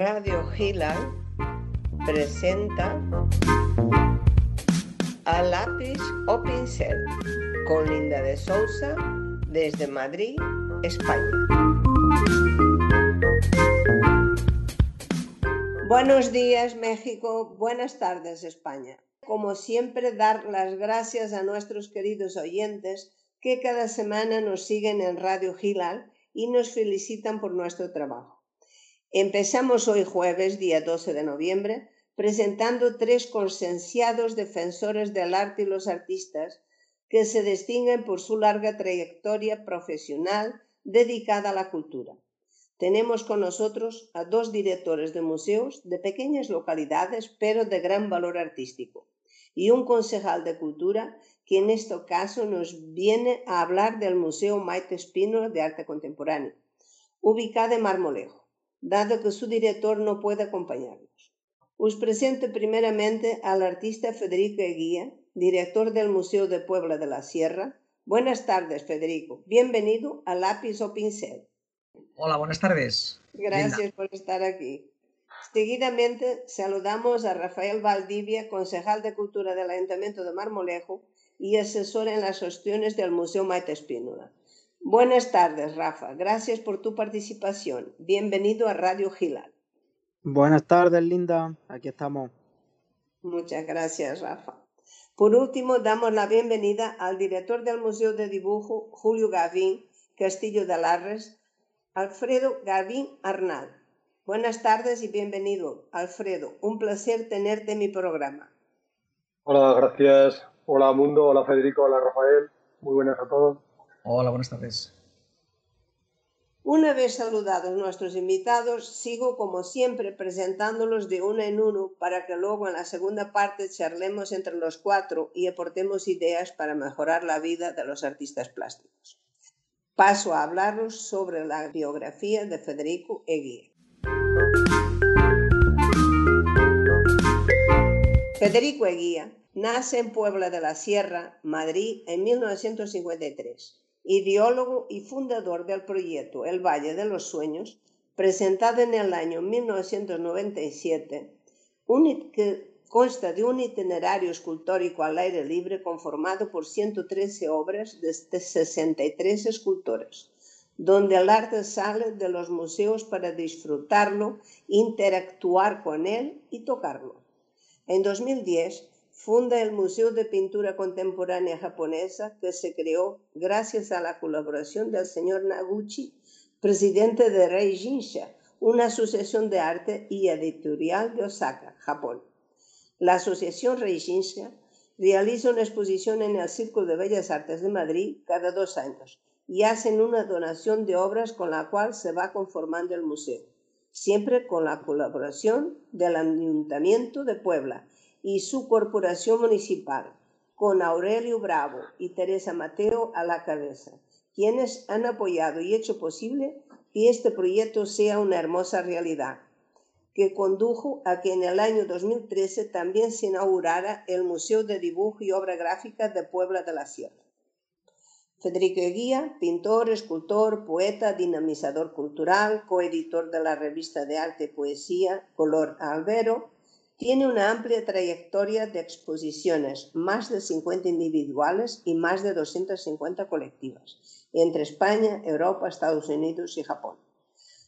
Radio Gila presenta a lápiz o pincel con Linda de Sousa desde Madrid, España. Buenos días México, buenas tardes España. Como siempre, dar las gracias a nuestros queridos oyentes que cada semana nos siguen en Radio Gilal y nos felicitan por nuestro trabajo. Empezamos hoy jueves, día 12 de noviembre, presentando tres consensiados defensores del arte y los artistas que se distinguen por su larga trayectoria profesional dedicada a la cultura. Tenemos con nosotros a dos directores de museos de pequeñas localidades, pero de gran valor artístico, y un concejal de cultura que en este caso nos viene a hablar del Museo Maite Espínola de Arte Contemporáneo, ubicado en Marmolejo, dado que su director no puede acompañarnos. Os presento primeramente al artista Federico Eguía, director del Museo de Puebla de la Sierra. Buenas tardes, Federico. Bienvenido a Lápiz o Pincel. Hola, buenas tardes. Gracias por estar aquí. Seguidamente saludamos a Rafael Valdivia, concejal de Cultura del Ayuntamiento de Marmolejo y asesor en las gestiones del Museo Maite Espínola. Buenas tardes, Rafa. Gracias por tu participación. Bienvenido a Radio Gilal. Buenas tardes, Linda. Aquí estamos. Muchas gracias, Rafa. Por último, damos la bienvenida al director del Museo de Dibujo, Julio Gavín, Castillo de Larres, Alfredo Gavín Arnal. Buenas tardes y bienvenido, Alfredo. Un placer tenerte en mi programa. Hola, gracias. Hola, Mundo. Hola, Federico. Hola, Rafael. Muy buenas a todos. Hola, buenas tardes. Una vez saludados nuestros invitados, sigo como siempre presentándolos de uno en uno para que luego en la segunda parte charlemos entre los cuatro y aportemos ideas para mejorar la vida de los artistas plásticos. Paso a hablaros sobre la biografía de Federico Eguía. Federico Eguía nace en Puebla de la Sierra, Madrid, en 1953. Ideólogo y fundador del proyecto El Valle de los Sueños, presentado en el año 1997, que consta de un itinerario escultórico al aire libre conformado por 113 obras de 63 escultores donde el arte sale de los museos para disfrutarlo, interactuar con él y tocarlo. En 2010 funda el Museo de Pintura Contemporánea Japonesa que se creó gracias a la colaboración del señor Naguchi, presidente de Reijinsha, una asociación de arte y editorial de Osaka, Japón. La asociación Reijinsha realiza una exposición en el Círculo de Bellas Artes de Madrid cada dos años y hacen una donación de obras con la cual se va conformando el museo, siempre con la colaboración del Ayuntamiento de Puebla y su corporación municipal, con Aurelio Bravo y Teresa Mateo a la cabeza, quienes han apoyado y hecho posible que este proyecto sea una hermosa realidad, que condujo a que en el año 2013 también se inaugurara el Museo de Dibujo y Obra Gráfica de Puebla de la Sierra. Federico Eguía, pintor, escultor, poeta, dinamizador cultural, coeditor de la revista de arte y poesía Color Albero, tiene una amplia trayectoria de exposiciones, más de 50 individuales y más de 250 colectivas, entre España, Europa, Estados Unidos y Japón.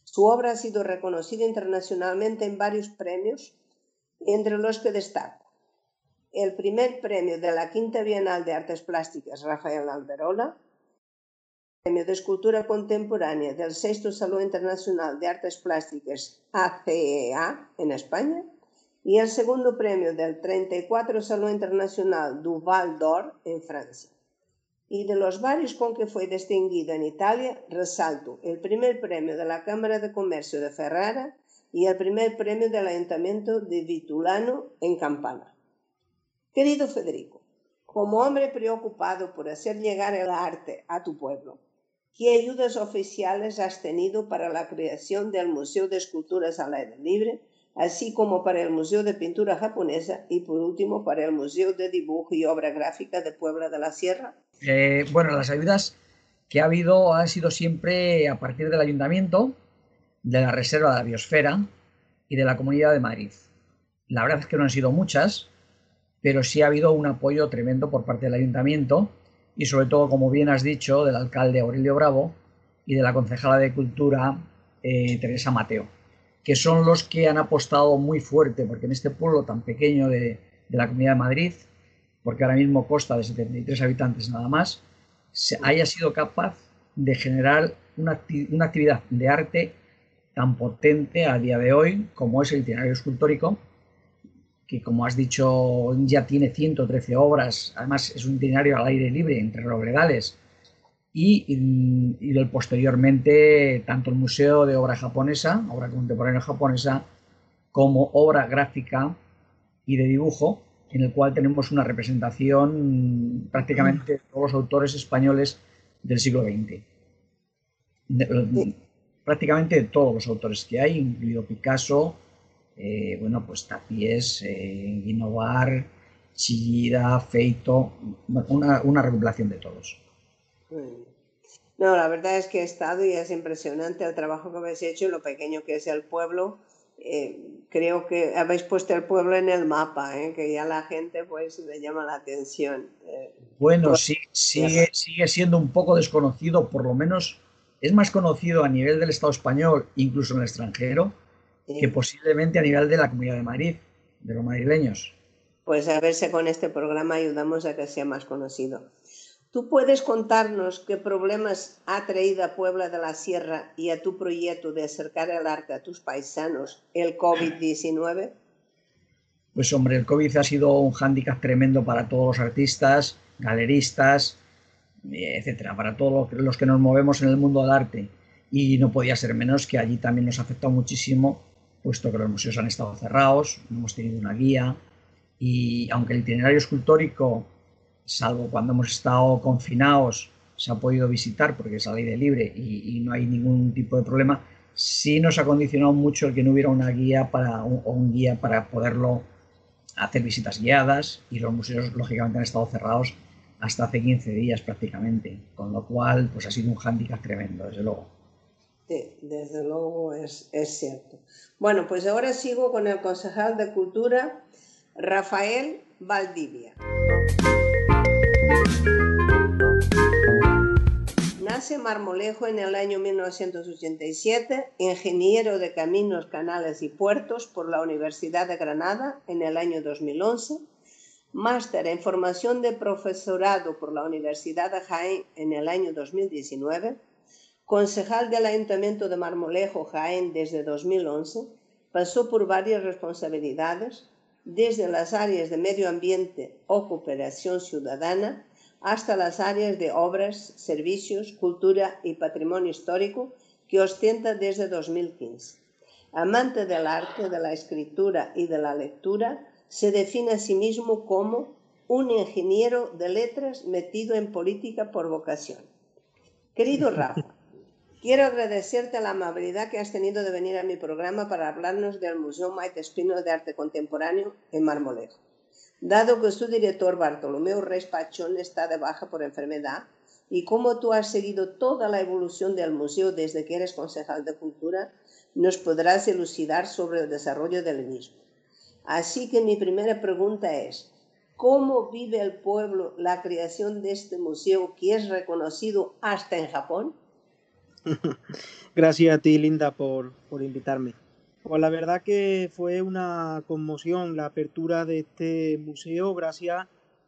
Su obra ha sido reconocida internacionalmente en varios premios, entre los que destaco el primer premio de la Quinta Bienal de Artes Plásticas Rafael Alberola, Premio de Escultura Contemporánea del Sexto Salón Internacional de Artes Plásticas ACEA en España y el segundo premio del 34 Salón Internacional Duval d'Or en Francia. Y de los varios con que fue distinguido en Italia, resalto el primer premio de la Cámara de Comercio de Ferrara y el primer premio del Ayuntamiento de Vitulano en Campana. Querido Federico, como hombre preocupado por hacer llegar el arte a tu pueblo, ¿Qué ayudas oficiales has tenido para la creación del Museo de Esculturas al Aire Libre, así como para el Museo de Pintura Japonesa y por último para el Museo de Dibujo y Obra Gráfica de Puebla de la Sierra? Eh, bueno, las ayudas que ha habido han sido siempre a partir del ayuntamiento, de la Reserva de la Biosfera, y de la Comunidad de Madrid. La verdad es que no han sido muchas, pero sí ha habido un apoyo tremendo por parte del ayuntamiento y sobre todo, como bien has dicho, del alcalde Aurelio Bravo y de la concejala de Cultura eh, Teresa Mateo, que son los que han apostado muy fuerte, porque en este pueblo tan pequeño de, de la Comunidad de Madrid, porque ahora mismo consta de 73 habitantes nada más, se haya sido capaz de generar una, una, actividad de arte tan potente a día de hoy como es el itinerario escultórico, que como has dicho ya tiene 113 obras, además es un itinerario al aire libre entre robledales y, y, y posteriormente tanto el Museo de Obra Japonesa, Obra Contemporánea Japonesa, como obra gráfica y de dibujo, en el cual tenemos una representación prácticamente de todos los autores españoles del siglo XX. De, prácticamente de todos los autores que hay, incluido Picasso, eh, bueno, pues Tapies, eh, Guinovar, Chillida, Feito, una, una recopilación de todos. No, la verdad es que he estado y es impresionante el trabajo que habéis hecho y lo pequeño que es el pueblo eh, creo que habéis puesto el pueblo en el mapa, ¿eh? que ya la gente pues le llama la atención. Eh, bueno, pues, sí, sigue, sigue siendo un poco desconocido, por lo menos es más conocido a nivel del Estado español, incluso en el extranjero, sí. que posiblemente a nivel de la Comunidad de Madrid, de los madrileños. Pues a ver si con este programa ayudamos a que sea más conocido. ¿Tú puedes contarnos qué problemas ha traído a Puebla de la Sierra y a tu proyecto de acercar el arte a tus paisanos el COVID-19? Pues hombre, el COVID ha sido un hándicap tremendo para todos los artistas, galeristas, etcétera, para todos los que nos movemos en el mundo del arte. Y no podía ser menos que allí también nos ha afectado muchísimo, puesto que los museos han estado cerrados, no hemos tenido una guía, y aunque el itinerario escultórico salvo cuando hemos estado confinados, se ha podido visitar porque es al aire libre y, no hay ningún tipo de problema, sí nos ha condicionado mucho el que no hubiera una guía para, un, o un guía para poderlo hacer visitas guiadas y los museos lógicamente han estado cerrados hasta hace 15 días prácticamente, con lo cual pues ha sido un hándicap tremendo, desde luego. Sí, desde luego es, es cierto. Bueno, pues ahora sigo con el concejal de Cultura, Rafael Valdivia. Nace Marmolejo en el año 1987, ingeniero de caminos, canales y puertos por la Universidad de Granada en el año 2011, máster en formación de profesorado por la Universidad de Jaén en el año 2019, concejal del Ayuntamiento de Marmolejo, Jaén desde 2011, pasó por varias responsabilidades, desde las áreas de medio ambiente o cooperación ciudadana hasta las áreas de obras, servicios, cultura y patrimonio histórico que ostenta desde 2015. Amante del arte, de la escritura y de la lectura, se define a sí mismo como un ingeniero de letras metido en política por vocación. Querido Rafa, quiero agradecerte la amabilidad que has tenido de venir a mi programa para hablarnos del Museo Maite Espino de Arte Contemporáneo en Marmolejo. Dado que su director Bartolomeo Reis Pachón está de baja por enfermedad y como tú has seguido toda la evolución del museo desde que eres concejal de cultura, nos podrás elucidar sobre el desarrollo del mismo. Así que mi primera pregunta es, ¿cómo vive el pueblo la creación de este museo que es reconocido hasta en Japón? Gracias a ti, Linda, por, por invitarme. Pues la verdad que fue una conmoción la apertura de este museo gracias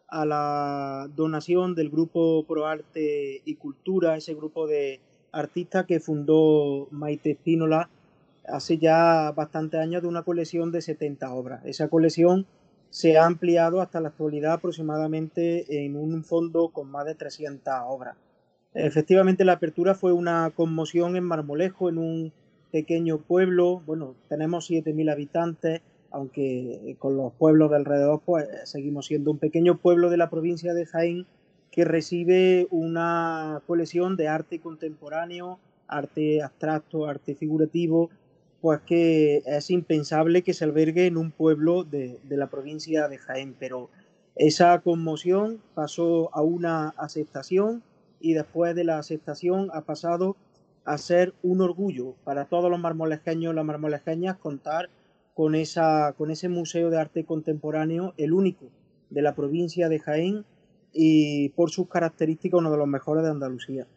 a la donación del grupo ProArte y Cultura, ese grupo de artistas que fundó Maite Espínola hace ya bastantes años de una colección de 70 obras. Esa colección se ha ampliado hasta la actualidad aproximadamente en un fondo con más de 300 obras. Efectivamente, la apertura fue una conmoción en Marmolejo, en un pequeño pueblo, bueno, tenemos 7.000 habitantes, aunque con los pueblos de alrededor pues seguimos siendo un pequeño pueblo de la provincia de Jaén que recibe una colección de arte contemporáneo, arte abstracto, arte figurativo, pues que es impensable que se albergue en un pueblo de, de la provincia de Jaén, pero esa conmoción pasó a una aceptación y después de la aceptación ha pasado a ser un orgullo para todos los marmolejeños y las marmolejeñas contar con, esa, con ese Museo de Arte Contemporáneo, el único de la provincia de Jaén y por sus características uno de los mejores de Andalucía.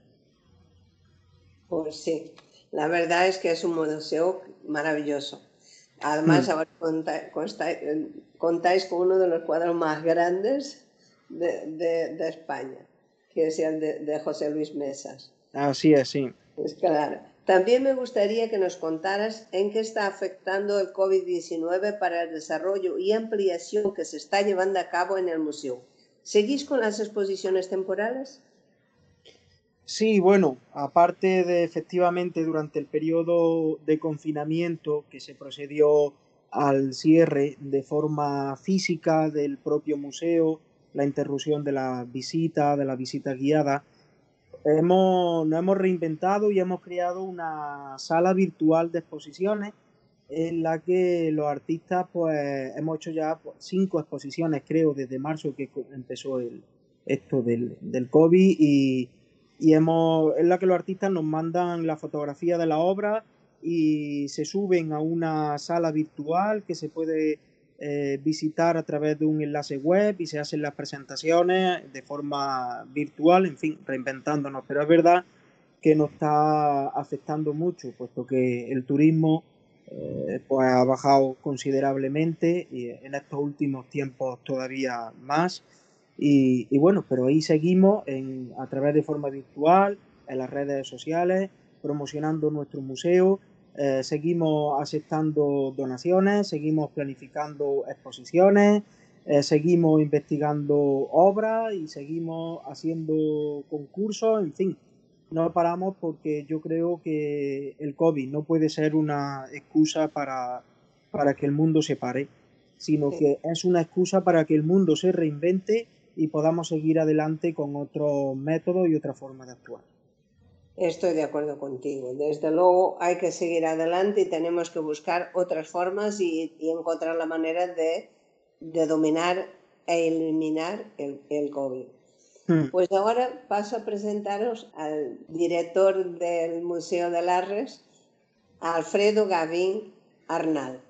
Pues sí, la verdad es que es un museo maravilloso. Además, mm. ahora contáis, con uno de los cuadros más grandes de, España, que es el de, José Luis Mesas. Así es, sí. Es claro. También me gustaría que nos contaras en qué está afectando el COVID-19 para el desarrollo y ampliación que se está llevando a cabo en el museo. ¿Seguís con las exposiciones temporales? Sí, bueno, aparte de efectivamente durante el periodo de confinamiento que se procedió al cierre de forma física del propio museo, la interrupción de la visita, de la visita guiada, hemos, nos hemos reinventado y hemos creado una sala virtual de exposiciones en la que los artistas pues hemos hecho ya pues, cinco exposiciones creo desde marzo que empezó el, esto del, del COVID y, y hemos, en la que los artistas nos mandan la fotografía de la obra y se suben a una sala virtual que se puede eh, visitar a través de un enlace web y se hacen las presentaciones de forma virtual, en fin, reinventándonos. Pero es verdad que nos está afectando mucho, puesto que el turismo eh, pues ha bajado considerablemente y en estos últimos tiempos todavía más. Y, bueno, pero ahí seguimos a través de forma virtual, en las redes sociales, promocionando nuestro museo, eh, seguimos aceptando donaciones, seguimos planificando exposiciones, eh, seguimos investigando obras y seguimos haciendo concursos, en fin, no paramos porque yo creo que el COVID no puede ser una excusa para, para que el mundo se pare, sino que es una excusa para que el mundo se reinvente y podamos seguir adelante con otro método y otra forma de actuar. Estoy de acuerdo contigo. Desde luego hay que seguir adelante y tenemos que buscar otras formas y, encontrar la manera de, dominar e eliminar el, el COVID. Hmm. Pues ahora paso a presentaros al director del Museo de Larres, Alfredo Gavín Arnal.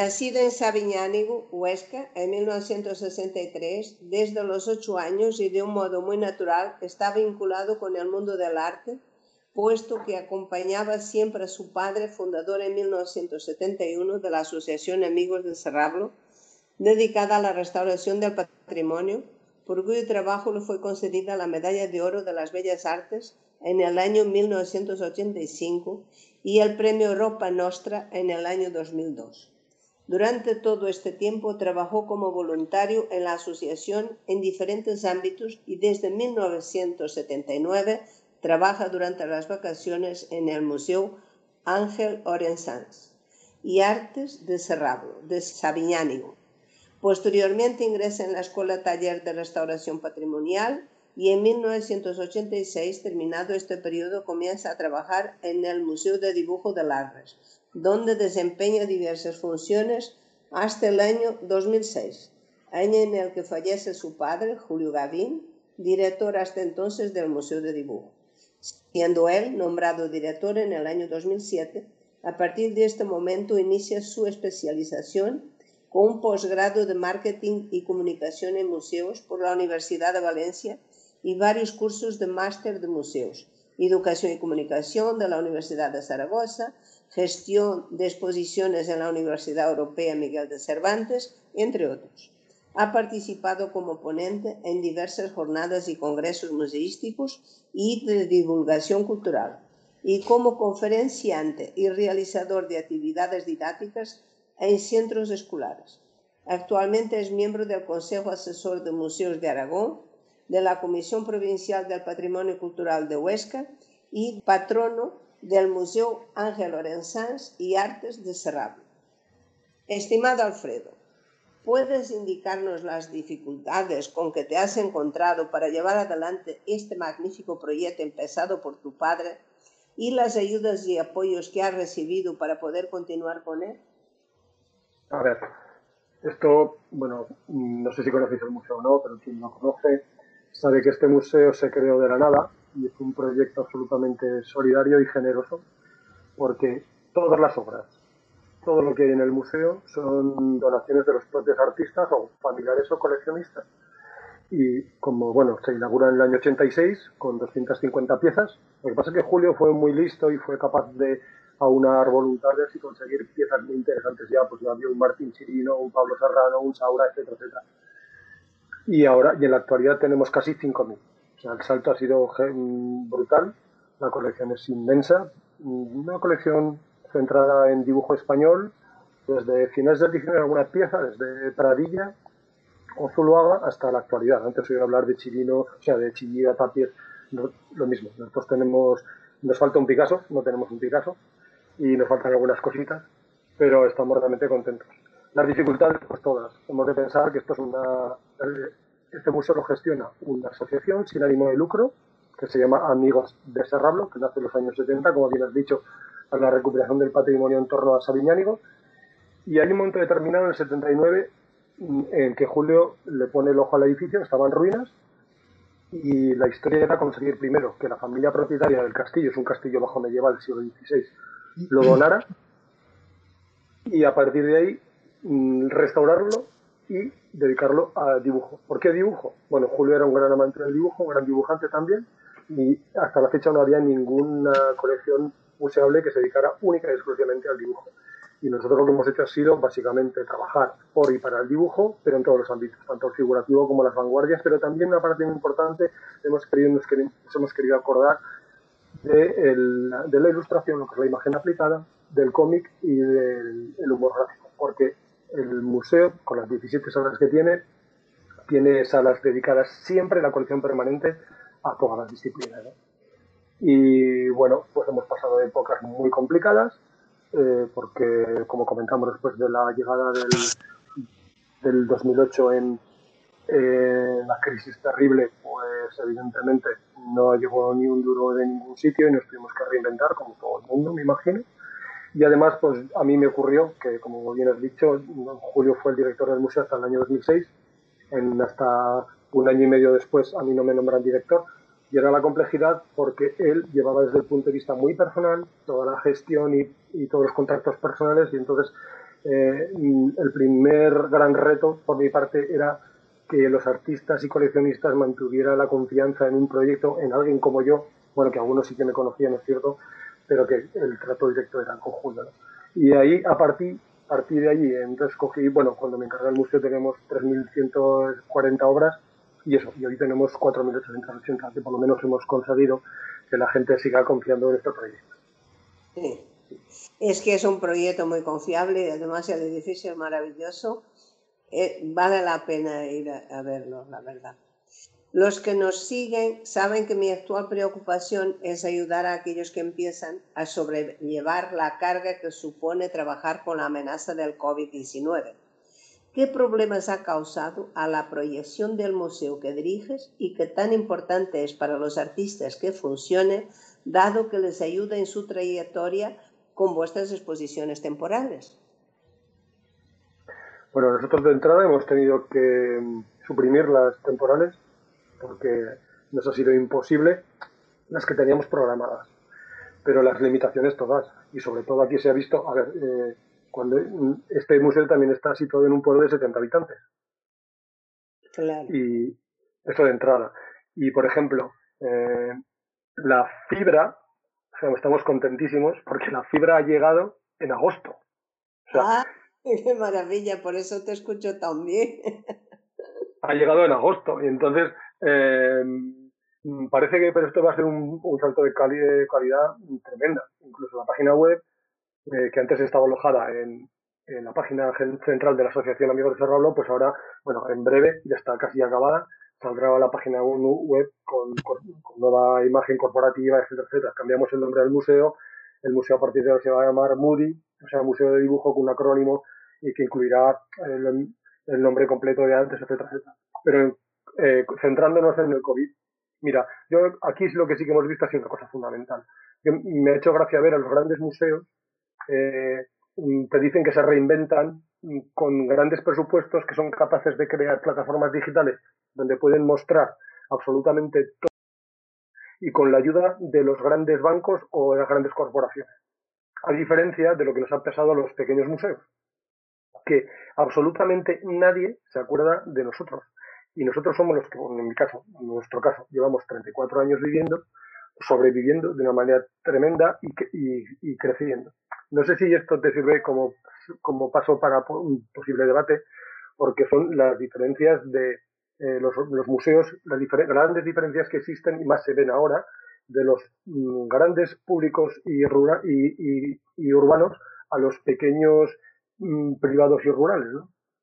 Nacido en Sabiñánigo, Huesca, en 1963, desde los ocho años y de un modo muy natural está vinculado con el mundo del arte, puesto que acompañaba siempre a su padre, fundador en 1971 de la Asociación Amigos de Cerrablo, dedicada a la restauración del patrimonio, por cuyo trabajo le fue concedida la Medalla de Oro de las Bellas Artes en el año 1985 y el Premio Europa Nostra en el año 2002. Durante todo este tiempo trabajó como voluntario en la asociación en diferentes ámbitos y desde 1979 trabaja durante las vacaciones en el Museo Ángel Orensans y Artes de Cerrablo, de Sabiñánigo. Posteriormente ingresa en la Escuela Taller de Restauración Patrimonial y en 1986, terminado este periodo, comienza a trabajar en el Museo de Dibujo de Larres, donde desempeña diversas funciones hasta el año 2006, año en el que fallece su padre, Julio Gavín, director hasta entonces del Museo de Dibujo. Siendo él nombrado director en el año 2007, a partir de este momento inicia su especialización con un posgrado de Marketing y Comunicación en Museos por la Universidad de Valencia y varios cursos de máster de museos, Educación y Comunicación de la Universidad de Zaragoza, gestión de exposiciones en la Universidad Europea Miguel de Cervantes, entre otros. Ha participado como ponente en diversas jornadas y congresos museísticos y de divulgación cultural, y como conferenciante y realizador de actividades didácticas en centros escolares. Actualmente es miembro del Consejo Asesor de Museos de Aragón, de la Comisión Provincial del Patrimonio Cultural de Huesca y patrono del Museo Ángel Lorenzans y Artes de Serrablo. Estimado Alfredo, ¿puedes indicarnos las dificultades con que te has encontrado para llevar adelante este magnífico proyecto empezado por tu padre y las ayudas y apoyos que has recibido para poder continuar con él? A ver, esto, bueno, no sé si conocéis el museo o no, pero quien no conoce sabe que este museo se creó de la nada y es un proyecto absolutamente solidario y generoso porque todas las obras, todo lo que hay en el museo son donaciones de los propios artistas o familiares o coleccionistas. Y como, bueno, se inaugura en el año 86 con 250 piezas. Lo que pasa es que Julio fue muy listo y fue capaz de aunar voluntades y conseguir piezas muy interesantes ya, pues ya había un Martín Chirino, un Pablo Serrano, un Saura, etcétera, etcétera. Y ahora, y en la actualidad tenemos casi 5.000. O sea, el salto ha sido brutal, la colección es inmensa, una colección centrada en dibujo español, desde finales del diccionario algunas piezas, desde Pradilla o Zuluaga hasta la actualidad. Antes oí hablar de Chirino, o sea, de Chillida, Tapies, lo mismo. Nosotros tenemos, nos falta un Picasso, no tenemos un Picasso, y nos faltan algunas cositas, pero estamos realmente contentos. Las dificultades, pues todas. Hemos de pensar que esto es una. Este museo lo gestiona una asociación sin ánimo de lucro que se llama Amigos de Serrablo, que nace en los años 70, como bien has dicho, para la recuperación del patrimonio en torno a Sabiñánigo. Y hay un momento determinado, en el 79, en que Julio le pone el ojo al edificio, estaba en ruinas, y la historia era conseguir primero que la familia propietaria del castillo, es un castillo bajo medieval del siglo XVI, lo donara, y a partir de ahí mm, restaurarlo y dedicarlo a dibujo. ¿Por qué dibujo? Bueno, Julio era un gran amante del dibujo, un gran dibujante también, y hasta la fecha no había ninguna colección museable que se dedicara única y exclusivamente al dibujo. Y nosotros lo que hemos hecho ha sido básicamente trabajar por y para el dibujo, pero en todos los ámbitos, tanto el figurativo como las vanguardias, pero también una parte muy importante, hemos querido, nos, hemos querido acordar de, de, la ilustración, lo que es la imagen aplicada, del cómic y del humor gráfico, porque el museo, con las 17 salas que tiene, tiene salas dedicadas siempre, la colección permanente, a todas las disciplinas. Y bueno, pues hemos pasado épocas muy complicadas, eh, porque como comentamos después de la llegada del, del 2008 en la crisis terrible, pues evidentemente no llegó ni un duro de ningún sitio y nos tuvimos que reinventar, como todo el mundo, me imagino. Y además, pues a mí me ocurrió que, como bien has dicho, Julio fue el director del museo hasta el año 2006. En, hasta un año y medio después a mí no me nombran director. Y era la complejidad porque él llevaba desde el punto de vista muy personal toda la gestión y, y todos los contactos personales. Y entonces eh, el primer gran reto por mi parte era que los artistas y coleccionistas mantuvieran la confianza en un proyecto, en alguien como yo, bueno, que algunos sí que me conocían, es cierto, pero que el trato directo era conjunto. ¿no? Y ahí, a partir, a partir de allí, entonces cogí, bueno, cuando me encargué del museo tenemos 3.140 obras y eso, y hoy tenemos 4.880, que por lo menos hemos conseguido que la gente siga confiando en este proyecto. Sí. Es que es un proyecto muy confiable y además el edificio es maravilloso. Eh, vale la pena ir a verlo, la verdad. Los que nos siguen saben que mi actual preocupación es ayudar a aquellos que empiezan a sobrellevar la carga que supone trabajar con la amenaza del COVID-19. ¿Qué problemas ha causado a la proyección del museo que diriges y qué tan importante es para los artistas que funcione, dado que les ayuda en su trayectoria con vuestras exposiciones temporales? Bueno, nosotros de entrada hemos tenido que suprimir las temporales porque nos ha sido imposible las que teníamos programadas. Pero las limitaciones todas, y sobre todo aquí se ha visto, a ver, eh, cuando este museo también está situado en un pueblo de 70 habitantes. Claro. Y eso de entrada. Y por ejemplo, eh, la fibra, o sea, estamos contentísimos porque la fibra ha llegado en agosto. ah, qué maravilla, por eso te escucho tan bien. ha llegado en agosto y entonces eh, parece que pero esto va a ser un, salto de, calidad tremenda. Incluso la página web, eh, que antes estaba alojada en, la página central de la Asociación Amigos de Cerrablo, pues ahora, bueno, en breve, ya está casi acabada, saldrá la página web con, nueva imagen corporativa, etcétera, etcétera. Cambiamos el nombre del museo, el museo a partir de ahora se va a llamar Moody, o sea, Museo de Dibujo con un acrónimo y que incluirá el, el nombre completo de antes, etcétera, etcétera. Pero eh, centrándonos en el COVID, mira, yo aquí es lo que sí que hemos visto ha sido una cosa fundamental. me ha hecho gracia ver a los grandes museos eh, te dicen que se reinventan con grandes presupuestos que son capaces de crear plataformas digitales donde pueden mostrar absolutamente todo y con la ayuda de los grandes bancos o de las grandes corporaciones. A diferencia de lo que nos ha pasado a los pequeños museos, que absolutamente nadie se acuerda de nosotros. Y nosotros somos los que, en mi caso, en nuestro caso, llevamos 34 años viviendo, sobreviviendo de una manera tremenda y, creciendo. No sé si esto te sirve como, como paso para un posible debate, porque son las diferencias de eh, los, museos, las grandes diferencias que existen y más se ven ahora de los mm, grandes públicos y, y, urbanos a los pequeños mm, privados y rurales,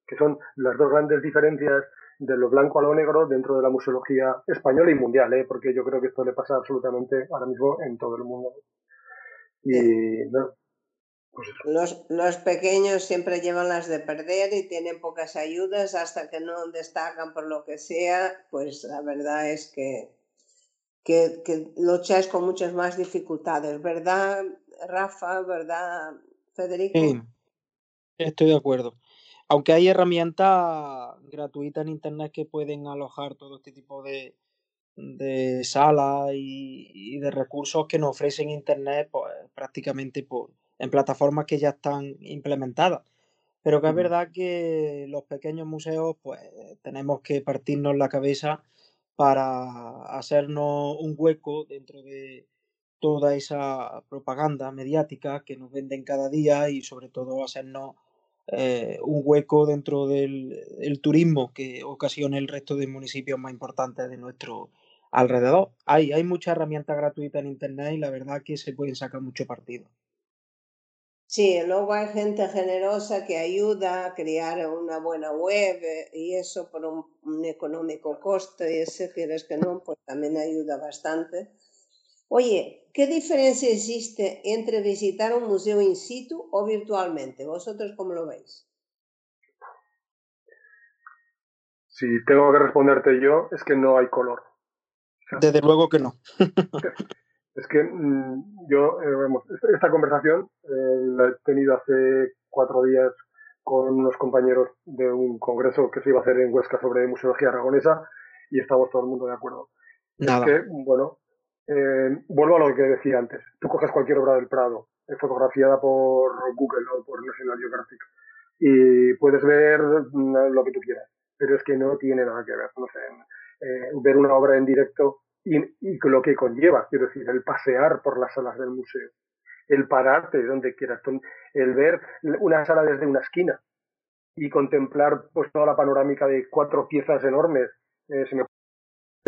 que son las dos grandes diferencias de lo blanco a lo negro dentro de la museología española y mundial, ¿eh? porque yo creo que esto le pasa absolutamente ahora mismo en todo el mundo. Y pues los, los, pequeños siempre llevan las de perder y tienen pocas ayudas hasta que no destacan por lo que sea, pues la verdad es que, que, que lucháis con muchas más dificultades, ¿verdad, Rafa? ¿Verdad, Federico? Sí, estoy de acuerdo aunque hay herramientas gratuitas en internet que pueden alojar todo este tipo de, de salas y, de recursos que nos ofrecen internet pues, prácticamente por, en plataformas que ya están implementadas. Pero que es verdad que los pequeños museos, pues tenemos que partirnos la cabeza para hacernos un hueco dentro de toda esa propaganda mediática que nos venden cada día y sobre todo hacernos eh, un hueco dentro del turismo que ocasiona el resto de municipios más importantes de nuestro alrededor. Hay, hay muchas herramientas gratuitas en Internet y la verdad que se pueden sacar mucho partido. Sí, luego hay gente generosa que ayuda a crear una buena web eh, y eso por un, económico coste, y ese quieres que no, pues también ayuda bastante. Oye, ¿qué diferencia existe entre visitar un museo in situ o virtualmente? ¿Vosotros cómo lo veis? Si tengo que responderte yo, es que no hay color. Desde luego que no. es que mm, yo, eh, esta conversación eh, la he tenido hace cuatro días con unos compañeros de un congreso que se iba a hacer en Huesca sobre museología aragonesa y estamos todo el mundo de acuerdo. Es que, bueno, eh, vuelvo a lo que decía antes. Tú coges cualquier obra del Prado, eh, fotografiada por Google o por National Geographic, y puedes ver mm, lo que tú quieras, pero es que no tiene nada que ver. No sé, eh, ver una obra en directo y, y, lo que conlleva, quiero decir, el pasear por las salas del museo, el pararte donde quieras, el ver una sala desde una esquina y contemplar pues toda la panorámica de cuatro piezas enormes, eh, se me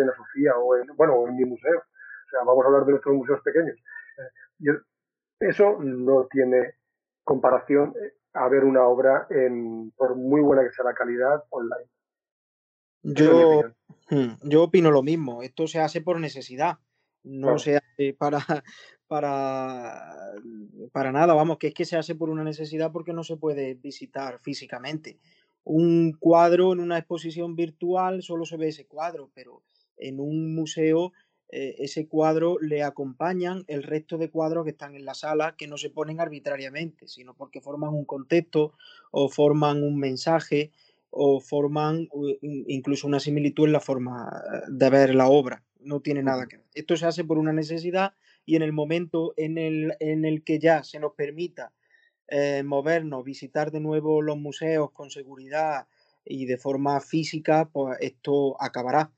en la Sofía o en, bueno, en mi museo o sea, vamos a hablar de nuestros museos pequeños. Eh, eso no tiene comparación eh, a ver una obra, en, por muy buena que sea la calidad, online. Yo, hmm, yo opino lo mismo. Esto se hace por necesidad. No se hace para, para, para nada. Vamos, que es que se hace por una necesidad porque no se puede visitar físicamente. Un cuadro en una exposición virtual solo se ve ese cuadro, pero en un museo eh, ese cuadro le acompañan el resto de cuadros que están en la sala que no se ponen arbitrariamente, sino porque forman un contexto o forman un mensaje o forman incluso una similitud en la forma eh, de ver la obra. No tiene nada que ver. Esto se hace por una necesidad y en el momento en el, en el que ya se nos permita eh, movernos, visitar de nuevo los museos con seguridad y de forma física, pues esto acabará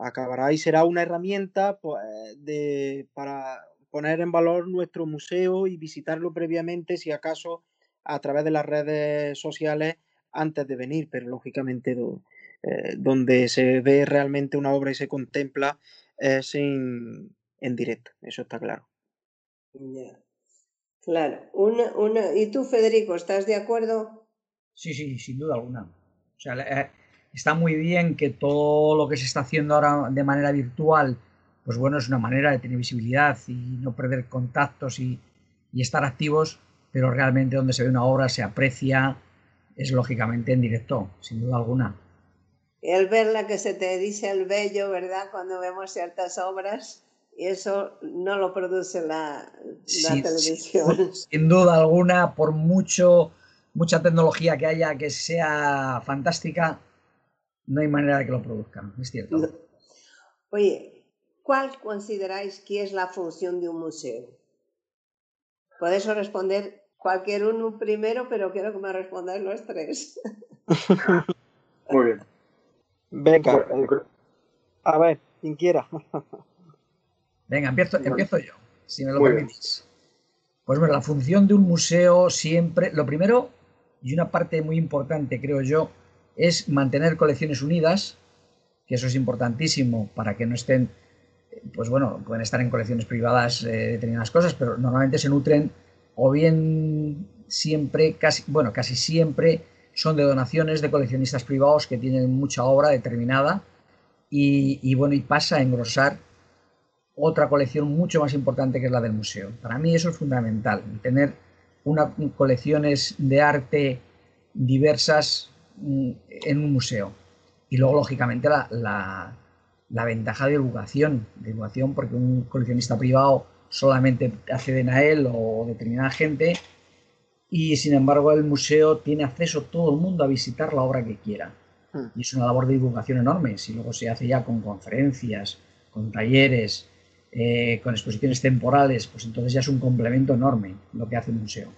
acabará y será una herramienta pues, de, para poner en valor nuestro museo y visitarlo previamente, si acaso, a través de las redes sociales antes de venir, pero lógicamente eh, donde se ve realmente una obra y se contempla es en, directo, eso está claro. Claro. Una, una... ¿Y tú, Federico, estás de acuerdo? Sí, sí, sin duda alguna. O sea, eh, está muy bien que todo lo que se está haciendo ahora de manera virtual, pues bueno, es una manera de tener visibilidad y no perder contactos y, estar activos, pero realmente donde se ve una obra se aprecia, es lógicamente en directo, sin duda alguna. El verla que se te dice el bello, ¿verdad? Cuando vemos ciertas obras, y eso no lo produce la, televisión. sin duda alguna, por mucho mucha tecnología que haya que sea fantástica, no hay manera de que lo produzcan, es cierto. Oye, ¿cuál consideráis que es la función de un museo? Podéis responder cualquier uno primero, pero quiero que me respondáis los tres. Muy bien. Venga, a ver, quien quiera. Venga, empiezo, empiezo yo, si me lo permitís. Pues bueno, la función de un museo siempre, lo primero, y una parte muy importante, creo yo, es mantener colecciones unidas, que eso es importantísimo para que no estén, pues bueno, pueden estar en colecciones privadas eh, determinadas cosas, pero normalmente se nutren o bien siempre, casi, bueno, casi siempre son de donaciones de coleccionistas privados que tienen mucha obra determinada y, y bueno, y pasa a engrosar otra colección mucho más importante que es la del museo. Para mí eso es fundamental, tener una, colecciones de arte diversas en un museo. Y luego, lógicamente, la, ventaja de divulgación, de divulgación porque un coleccionista privado solamente acceden a él o determinada gente y sin embargo el museo tiene acceso todo el mundo a visitar la obra que quiera. Hmm. Y es una labor de divulgación enorme. Si luego se hace ya con conferencias, con talleres, eh, con exposiciones temporales, pues entonces ya es un complemento enorme lo que hace un museo.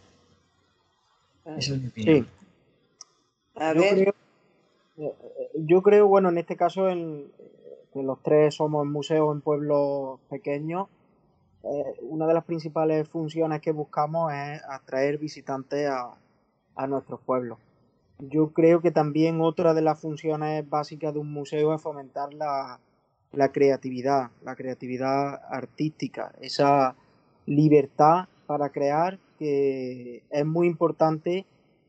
Esa es mi opinión. A yo, Creo, eh, yo creo, bueno, en este caso, en, que los tres somos museos en pueblos pequeños, eh, una de las principales funciones que buscamos es atraer visitantes a, a nuestros pueblos. Yo creo que también otra de las funciones básicas de un museo es fomentar la, la creatividad, la creatividad artística, esa libertad para crear que es muy importante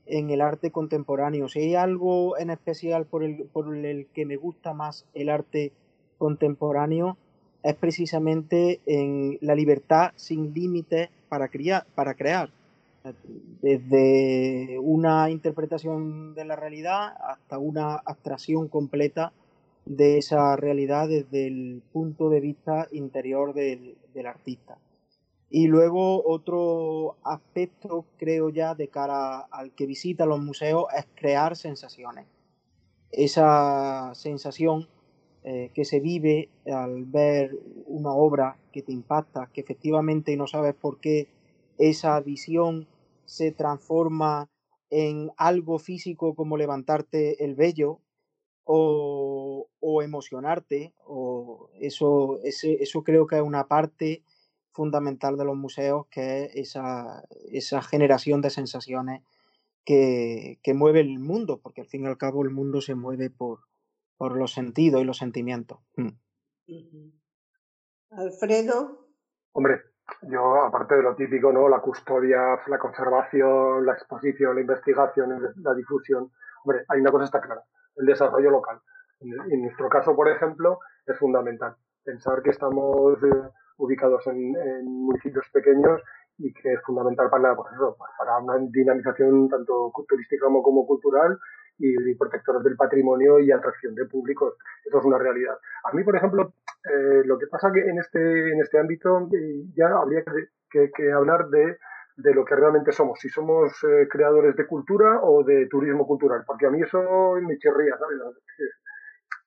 en el arte contemporáneo. Si hay algo en especial por el, por el que me gusta más el arte contemporáneo, es precisamente en la libertad sin límites para, para crear. Desde una interpretación de la realidad hasta una abstracción completa de esa realidad desde el punto de vista interior del, artista. Y luego otro aspecto, creo ya, de cara al que visita los museos es crear sensaciones. Esa sensación eh, que se vive al ver una obra que te impacta, que efectivamente no sabes por qué esa visión se transforma en algo físico como levantarte el vello o, emocionarte, o eso, eso creo que es una parte fundamental de los museos, que es esa, esa generación de sensaciones que, mueve el mundo, porque al fin y al cabo el mundo se mueve por, por los sentidos y los sentimientos. Mm. Alfredo. Hombre, yo aparte de lo típico, ¿no? La custodia, la conservación, la exposición, la investigación, la difusión. Hombre, hay una cosa está clara el desarrollo local. En, nuestro caso, por ejemplo, es fundamental pensar que estamos eh, ubicados en, municipios pequeños y que es fundamental para, pues para una dinamización tanto turística como, como cultural y, protectores del patrimonio y atracción de públicos. Eso es una realidad. A mí, por ejemplo, eh, lo que pasa que en este, en este ámbito eh, ya habría que hablar de de lo que realmente somos, si somos eh, creadores de cultura o de turismo cultural, porque a mí eso me chirría, ¿sabes?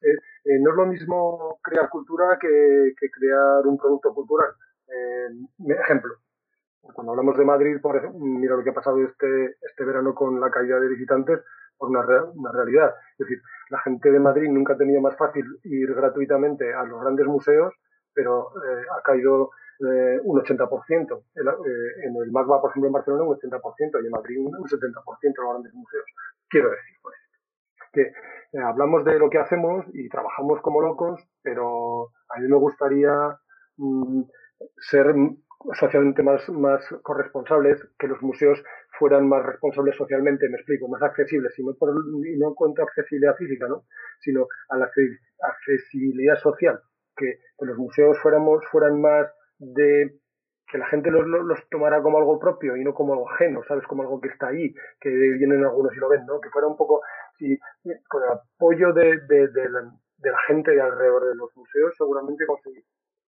Eh, eh, no es lo mismo crear cultura que, crear un producto cultural. ejemplo, cuando hablamos de Madrid, por ejemplo, mira lo que ha pasado este, este verano con la caída de visitantes, por una, una realidad. Es decir, la gente de Madrid nunca ha tenido más fácil ir gratuitamente a los grandes museos, pero ha caído eh, un 80%. Eh, en el MAGMA, por ejemplo, en Barcelona un 80% y en Madrid un 70% en los grandes museos. Quiero decir, pues, que eh, hablamos de lo que hacemos y trabajamos como locos, pero a mí me gustaría mm, ser socialmente más, más corresponsables, que los museos fueran más responsables socialmente, me explico, más accesibles, y no, por, y no en cuanto a accesibilidad física, ¿no? sino a la accesibilidad social, que, que los museos fuéramos, fueran más de que la gente los, los, tomara como algo propio y no como algo ajeno, ¿sabes? Como algo que está ahí, que vienen algunos y lo ven, ¿no? Que fuera un poco, si, con el apoyo de, de, de, la, de la, gente de alrededor de los museos, seguramente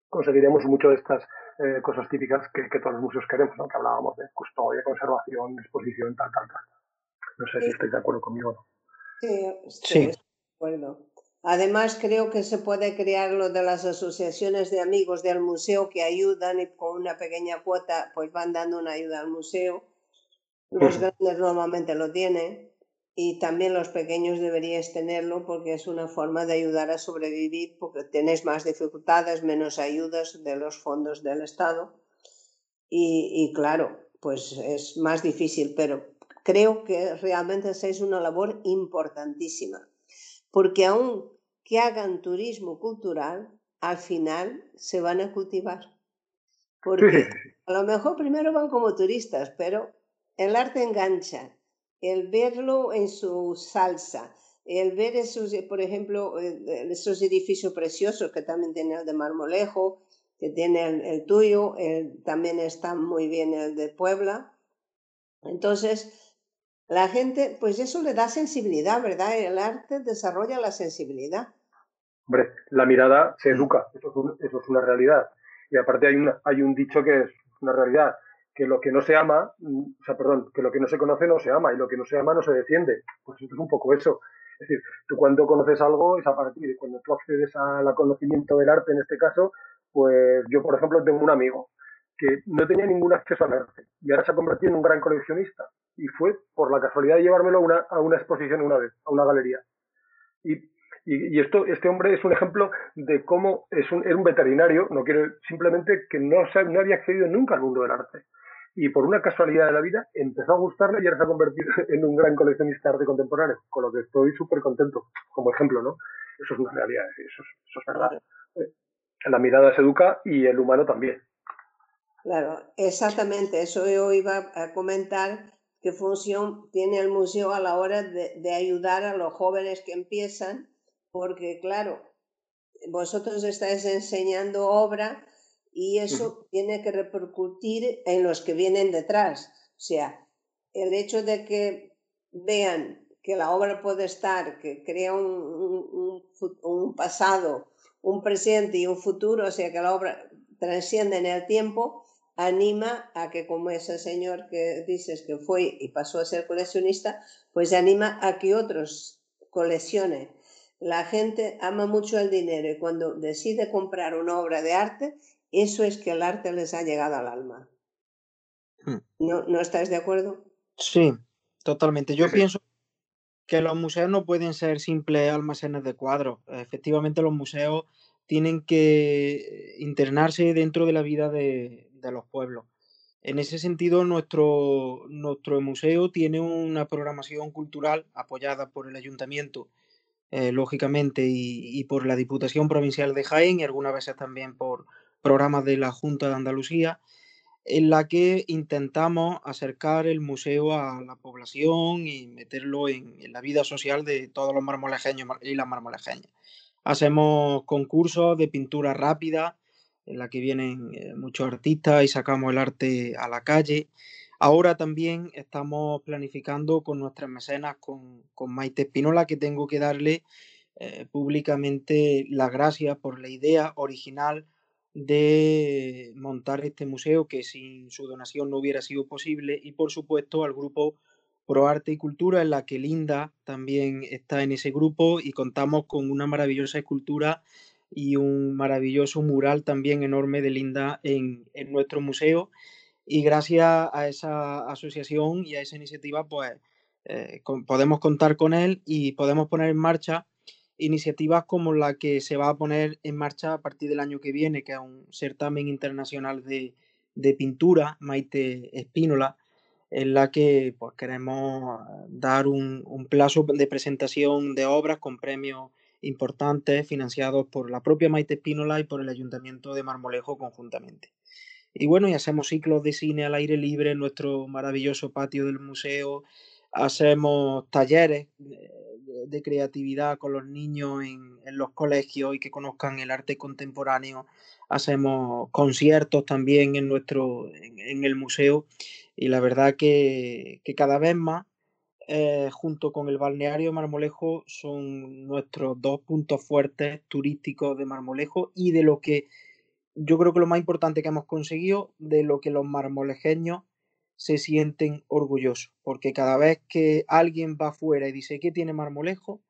conseguiremos mucho de estas eh, cosas típicas que, que, todos los museos queremos, ¿no? Que hablábamos de custodia, conservación, exposición, tal, tal, tal. No sé si estáis de acuerdo conmigo o no. Sí, estoy de acuerdo. Además, creo que se puede crear lo de las asociaciones de amigos del museo que ayudan y con una pequeña cuota pues van dando una ayuda al museo. Los grandes normalmente lo tienen y también los pequeños deberíais tenerlo porque es una forma de ayudar a sobrevivir porque tenéis más dificultades, menos ayudas de los fondos del Estado y, y claro, pues es más difícil, pero creo que realmente hacéis una labor importantísima porque aún que hagan turismo cultural, al final se van a cultivar. Porque a lo mejor primero van como turistas, pero el arte engancha, el verlo en su salsa, el ver esos, por ejemplo, eh, esos edificios preciosos que también tiene el de Marmolejo, que tiene el, tuyo, también está muy bien el de Puebla. Entonces, la gente, pues eso le da sensibilidad, ¿verdad? El arte desarrolla la sensibilidad. Hombre, la mirada se educa, eso es, eso es una realidad. Y aparte hay, una, hay un dicho que es una realidad, que lo que no se ama, mm, o sea, perdón, que lo que no se conoce no se ama y lo que no se ama no se defiende. Pues es un poco eso. Es decir, tú cuando conoces algo es a partir de cuando tú accedes al conocimiento del arte en este caso, pues yo, por ejemplo, tengo un amigo que no tenía ningún acceso al arte y ahora se ha convertido en un gran coleccionista y fue por la casualidad de llevármelo a una, a una exposición una vez, a una galería. Y, y, esto, este hombre es un ejemplo de cómo es un, era un veterinario, no quiero simplemente que no, no había accedido nunca al mundo del arte y por una casualidad de la vida empezó a gustarle y ahora se ha convertido en un gran coleccionista de arte contemporáneo, con lo que estoy súper contento, como ejemplo, ¿no? Eso es una realidad, eso es, eso es verdad. La mirada se educa y el humano también. Claro, exactamente, eso yo iba a comentar, qué función tiene el museo a la hora de, de ayudar a los jóvenes que empiezan, porque claro, vosotros estáis enseñando obra y eso tiene que repercutir en los que vienen detrás. O sea, el hecho de que vean que la obra puede estar, que crea un, un, pasado, un presente y un futuro, o sea, que la obra transciende en el tiempo, anima a que como ese señor que dices que fue y pasó a ser coleccionista, pues anima a que otros coleccionen. La gente ama mucho el dinero y cuando decide comprar una obra de arte eso es que el arte les ha llegado al alma. Hmm. ¿No, ¿No estáis de acuerdo? Sí, totalmente. Yo pienso que los museos no pueden ser simples almacenes de cuadros. Efectivamente, los museos tienen que internarse dentro de la vida de, los pueblos. En ese sentido, nuestro, nuestro museo tiene una programación cultural apoyada por el ayuntamiento, eh, lógicamente, y, por la Diputación Provincial de Jaén y algunas veces también por, programas de la Junta de Andalucía, en la que intentamos acercar el museo a la población y meterlo en, la vida social de todos los marmolejeños y las marmolejeñas. Hacemos concursos de pintura rápida, en la que vienen eh, muchos artistas y sacamos el arte a la calle. Ahora también estamos planificando con nuestras mecenas, con, con Maite Espinola, que tengo que darle eh, públicamente las gracias por la idea original de montar este museo que sin su donación no hubiera sido posible y por supuesto al grupo Pro Arte y Cultura en la que Linda también está en ese grupo y contamos con una maravillosa escultura y un maravilloso mural también enorme de Linda en, nuestro museo. Y gracias a esa asociación y a esa iniciativa pues eh, podemos contar con él y podemos poner en marcha iniciativas como la que se va a poner en marcha a partir del año que viene, que es un certamen internacional de, pintura, Maite Espínola, en la que pues, queremos dar un, plazo de presentación de obras con premios importantes financiados por la propia Maite Espínola y por el Ayuntamiento de Marmolejo conjuntamente. Y bueno, y hacemos ciclos de cine al aire libre en nuestro maravilloso patio del museo, hacemos talleres eh, de, creatividad con los niños en, los colegios y que conozcan el arte contemporáneo. Hacemos conciertos también en, nuestro, en, el museo y la verdad que, cada vez más, eh, junto con el balneario Marmolejo, son nuestros dos puntos fuertes turísticos de Marmolejo y de lo que yo creo que lo más importante que hemos conseguido, de lo que los marmolejeños se sienten orgullosos, porque cada vez que alguien va afuera y dice que tiene Marmolejo,